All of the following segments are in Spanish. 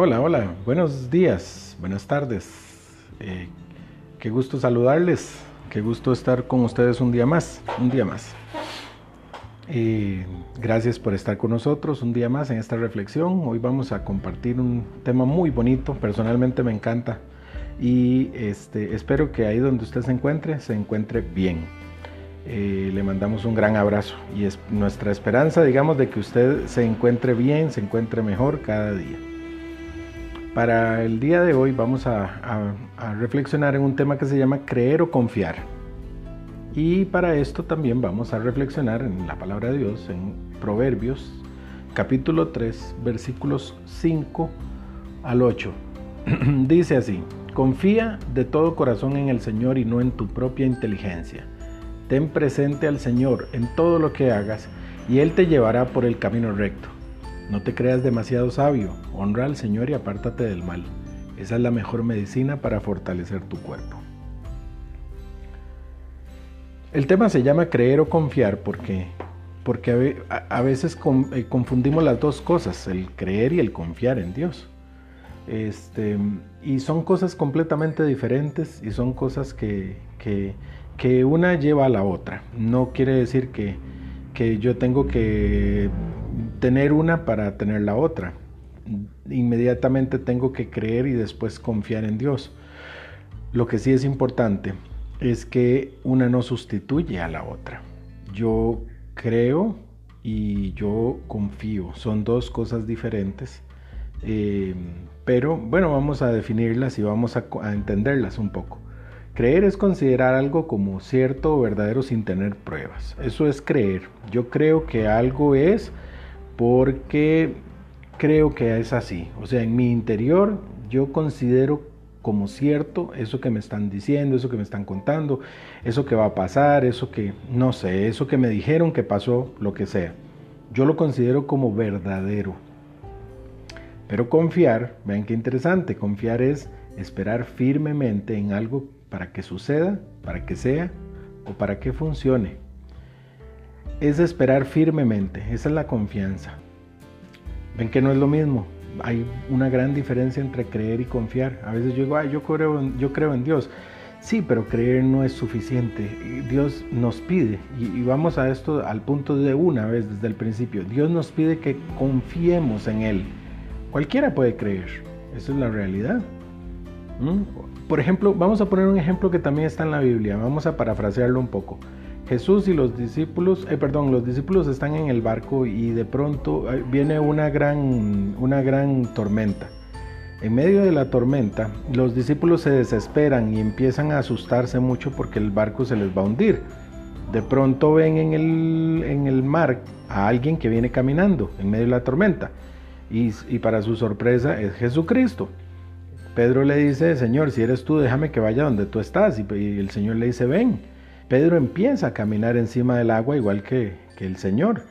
Hola, hola, buenos días, buenas tardes. Eh, qué gusto saludarles, qué gusto estar con ustedes un día más, un día más. Eh, gracias por estar con nosotros un día más en esta reflexión. Hoy vamos a compartir un tema muy bonito, personalmente me encanta y este, espero que ahí donde usted se encuentre, se encuentre bien. Eh, le mandamos un gran abrazo y es nuestra esperanza, digamos, de que usted se encuentre bien, se encuentre mejor cada día. Para el día de hoy vamos a, reflexionar en un tema que se llama creer o confiar. Y para esto también vamos a reflexionar en la palabra de Dios, en Proverbios capítulo 3, versículos 5 al 8. Dice así, confía de todo corazón en el Señor y no en tu propia inteligencia. Ten presente al Señor en todo lo que hagas y Él te llevará por el camino recto. No te creas demasiado sabio, honra al Señor y apártate del mal. Esa es la mejor medicina para fortalecer tu cuerpo. El tema se llama creer o confiar porque, porque a, veces eh, confundimos las dos cosas, el creer y el confiar en Dios. Este, y son cosas completamente diferentes y son cosas que, que, una lleva a la otra. No quiere decir que, que yo tengo que tener una para tener la otra. Inmediatamente tengo que creer y después confiar en Dios. Lo que sí es importante es que una no sustituye a la otra. Yo creo y yo confío. Son dos cosas diferentes. Eh, pero bueno, vamos a definirlas y vamos a, a entenderlas un poco. Creer es considerar algo como cierto o verdadero sin tener pruebas. Eso es creer. Yo creo que algo es porque creo que es así. O sea, en mi interior yo considero como cierto eso que me están diciendo, eso que me están contando, eso que va a pasar, eso que, no sé, eso que me dijeron que pasó, lo que sea. Yo lo considero como verdadero. Pero confiar, vean qué interesante, confiar es esperar firmemente en algo para que suceda, para que sea o para que funcione es esperar firmemente, esa es la confianza. Ven que no es lo mismo, hay una gran diferencia entre creer y confiar. A veces yo digo, yo, creo yo creo en Dios. Sí, pero creer no es suficiente. Dios nos pide, y, vamos a esto al punto de una vez desde el principio, Dios nos pide que confiemos en Él. Cualquiera puede creer, esa es la realidad. Por ejemplo, vamos a poner un ejemplo que también está en la Biblia, vamos a parafrasearlo un poco. Jesús y los discípulos, eh, perdón, los discípulos están en el barco y de pronto eh, viene una gran, una gran tormenta. En medio de la tormenta, los discípulos se desesperan y empiezan a asustarse mucho porque el barco se les va a hundir. De pronto ven en el, en el mar a alguien que viene caminando en medio de la tormenta y, y para su sorpresa es Jesucristo. Pedro le dice, Señor, si eres tú, déjame que vaya donde tú estás. Y el Señor le dice, ven. Pedro empieza a caminar encima del agua igual que, el Señor.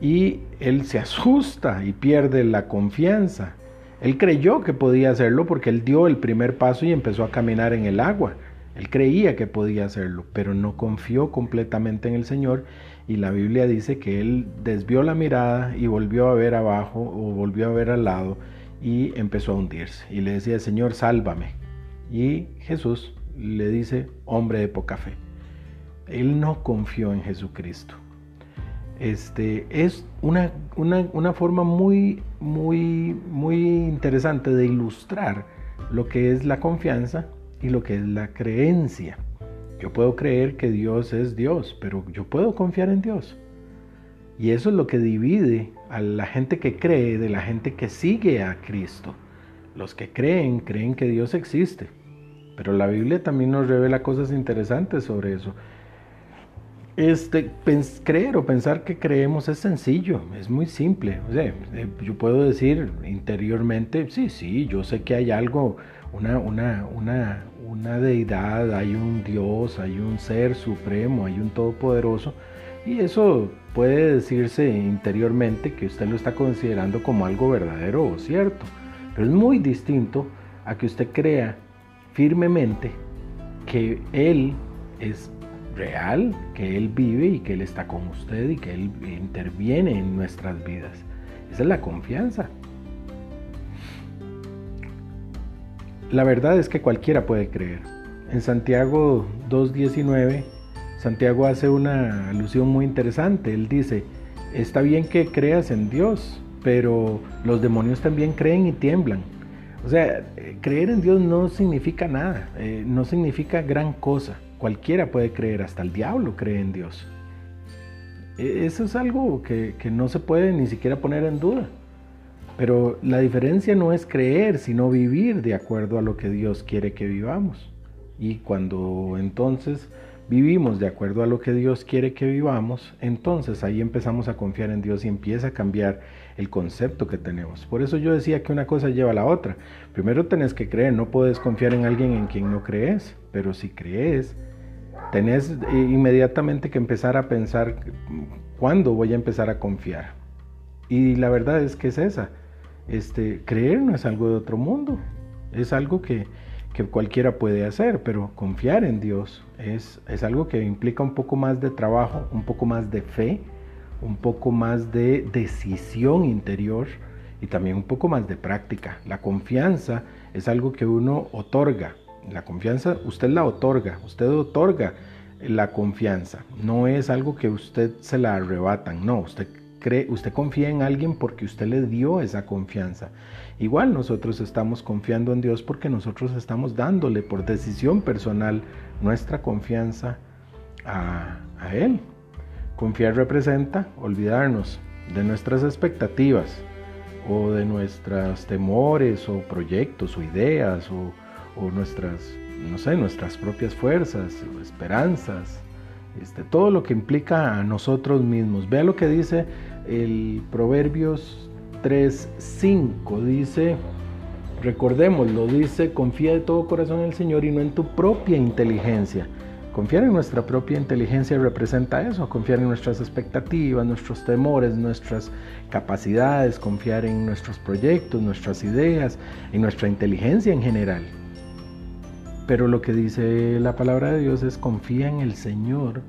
Y él se asusta y pierde la confianza. Él creyó que podía hacerlo porque él dio el primer paso y empezó a caminar en el agua. Él creía que podía hacerlo, pero no confió completamente en el Señor y la Biblia dice que él desvió la mirada y volvió a ver abajo o volvió a ver al lado y empezó a hundirse. Y le decía, Señor, sálvame. Y Jesús le dice, hombre de poca fe. Él no confió en Jesucristo. Este, es una, una, forma muy, muy, muy interesante de ilustrar lo que es la confianza y lo que es la creencia. Yo puedo creer que Dios es Dios, pero yo puedo confiar en Dios. Y eso es lo que divide a la gente que cree de la gente que sigue a Cristo. Los que creen, creen que Dios existe. Pero la Biblia también nos revela cosas interesantes sobre eso. Este, creer o pensar que creemos es sencillo, es muy simple. Eh, yo puedo decir interiormente, sí, sí, yo sé que hay algo, una, una, una, una deidad, hay un Dios, hay un ser supremo, hay un todopoderoso. Y eso puede decirse interiormente que usted lo está considerando como algo verdadero o cierto. Pero es muy distinto a que usted crea firmemente que Él es real, que Él vive y que Él está con usted y que Él interviene en nuestras vidas. Esa es la confianza. la verdad es que cualquiera puede creer. En Santiago 2.19, Santiago hace una alusión muy interesante. Él dice, está bien que creas en Dios, pero los demonios también creen y tiemblan. O sea, creer en Dios no significa nada, eh, no significa gran cosa. Cualquiera puede creer, hasta el diablo cree en Dios. E, eso es algo que, que no se puede ni siquiera poner en duda. Pero la diferencia no es creer, sino vivir de acuerdo a lo que Dios quiere que vivamos. Y cuando entonces vivimos de acuerdo a lo que Dios quiere que vivamos, entonces ahí empezamos a confiar en Dios y empieza a cambiar el concepto que tenemos. Por eso yo decía que una cosa lleva a la otra. Primero tenés que creer, no puedes confiar en alguien en quien no crees, pero si crees, tenés inmediatamente que empezar a pensar cuándo voy a empezar a confiar. Y la verdad es que es esa. Este, creer no es algo de otro mundo, es algo que, cualquiera puede hacer, pero confiar en Dios es, es algo que implica un poco más de trabajo, un poco más de fe, un poco más de decisión interior y también un poco más de práctica. La confianza es algo que uno otorga. La confianza usted la otorga, usted otorga la confianza. No es algo que usted se la arrebatan, no, usted usted confía en alguien porque usted le dio esa confianza. Igual nosotros estamos confiando en Dios porque nosotros estamos dándole por decisión personal nuestra confianza a, a Él. Confiar representa olvidarnos de nuestras expectativas o de nuestros temores o proyectos o ideas o, o nuestras, no sé, nuestras propias fuerzas o esperanzas este, todo lo que implica a nosotros mismos. Vea lo que dice el Proverbios 3.5. Dice, recordémoslo, dice, confía de todo corazón en el Señor y no en tu propia inteligencia. Confiar en nuestra propia inteligencia representa eso, confiar en nuestras expectativas, nuestros temores, nuestras capacidades, confiar en nuestros proyectos, nuestras ideas, en nuestra inteligencia en general. Pero lo que dice la palabra de Dios es confía en el Señor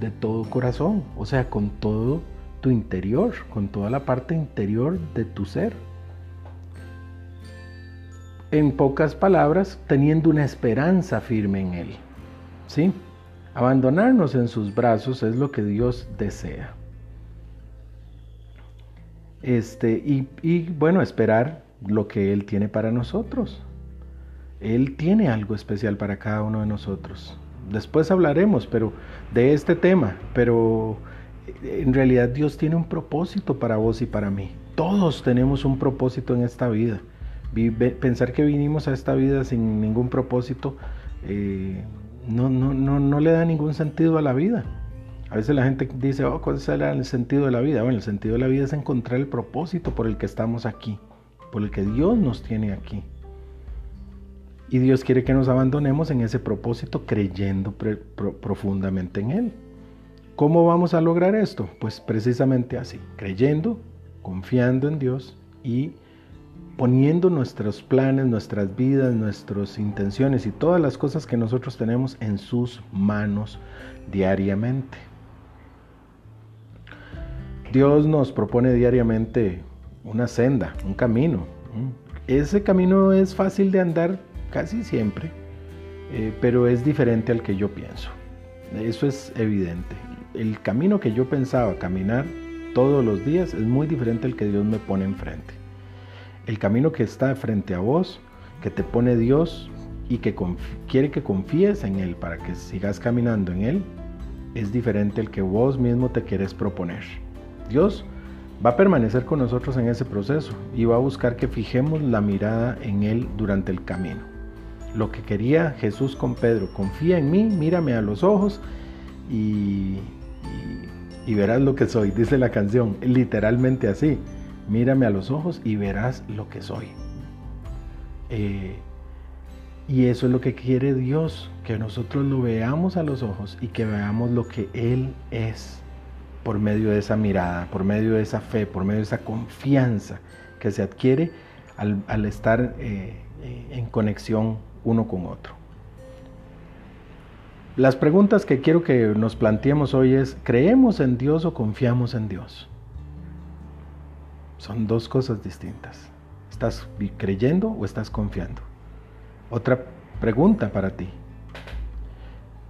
de todo corazón, o sea, con todo tu interior, con toda la parte interior de tu ser. En pocas palabras, teniendo una esperanza firme en Él. ¿Sí? Abandonarnos en sus brazos es lo que Dios desea. Este, y, y bueno, esperar lo que Él tiene para nosotros. Él tiene algo especial para cada uno de nosotros. Después hablaremos pero de este tema, pero en realidad Dios tiene un propósito para vos y para mí. Todos tenemos un propósito en esta vida. Pensar que vinimos a esta vida sin ningún propósito eh, no, no, no, no le da ningún sentido a la vida. A veces la gente dice, oh, ¿cuál será el sentido de la vida? Bueno, el sentido de la vida es encontrar el propósito por el que estamos aquí, por el que Dios nos tiene aquí. Y Dios quiere que nos abandonemos en ese propósito creyendo profundamente en Él. ¿Cómo vamos a lograr esto? Pues precisamente así, creyendo, confiando en Dios y poniendo nuestros planes, nuestras vidas, nuestras intenciones y todas las cosas que nosotros tenemos en sus manos diariamente. Dios nos propone diariamente una senda, un camino. Ese camino es fácil de andar casi siempre, eh, pero es diferente al que yo pienso. Eso es evidente. El camino que yo pensaba caminar todos los días es muy diferente al que Dios me pone enfrente. El camino que está frente a vos, que te pone Dios y que quiere que confíes en Él para que sigas caminando en Él, es diferente al que vos mismo te quieres proponer. Dios va a permanecer con nosotros en ese proceso y va a buscar que fijemos la mirada en Él durante el camino lo que quería Jesús con Pedro. Confía en mí, mírame a los ojos y, verás lo que soy, dice la canción, literalmente así. Mírame a los ojos y verás lo que soy. Eh, y eso es lo que quiere Dios, que nosotros lo veamos a los ojos y que veamos lo que Él es por medio de esa mirada, por medio de esa fe, por medio de esa confianza que se adquiere al, estar eh, eh, en conexión uno con otro. Las preguntas que quiero que nos planteemos hoy es, ¿creemos en Dios o confiamos en Dios? Son dos cosas distintas. ¿Estás creyendo o estás confiando? Otra pregunta para ti.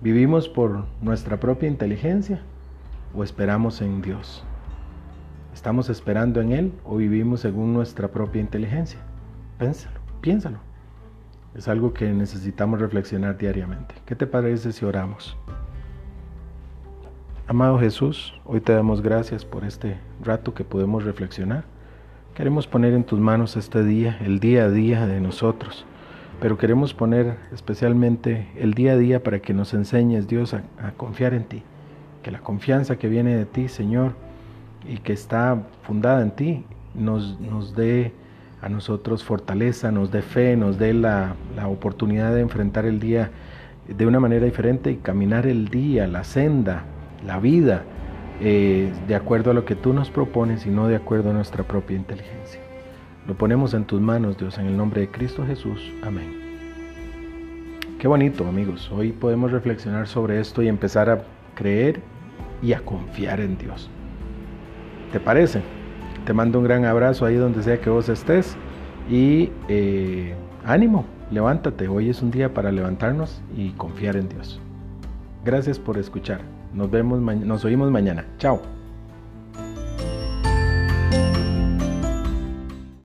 ¿Vivimos por nuestra propia inteligencia o esperamos en Dios? ¿Estamos esperando en Él o vivimos según nuestra propia inteligencia? Piénsalo, piénsalo. Es algo que necesitamos reflexionar diariamente. ¿Qué te parece si oramos? Amado Jesús, hoy te damos gracias por este rato que podemos reflexionar. Queremos poner en tus manos este día, el día a día de nosotros, pero queremos poner especialmente el día a día para que nos enseñes, Dios, a, confiar en ti. Que la confianza que viene de ti, Señor, y que está fundada en ti, nos, nos dé a nosotros fortaleza, nos dé fe, nos dé la, la oportunidad de enfrentar el día de una manera diferente y caminar el día, la senda la vida eh, de acuerdo a lo que tú nos propones y no de acuerdo a nuestra propia inteligencia. Lo ponemos en tus manos, Dios, en el nombre de Cristo Jesús. Amén. Qué bonito, amigos. Hoy podemos reflexionar sobre esto y empezar a creer y a confiar en Dios. ¿Te parece? Te mando un gran abrazo ahí donde sea que vos estés y eh, ánimo, levántate. Hoy es un día para levantarnos y confiar en Dios. Gracias por escuchar. Nos vemos, nos oímos mañana. Chao.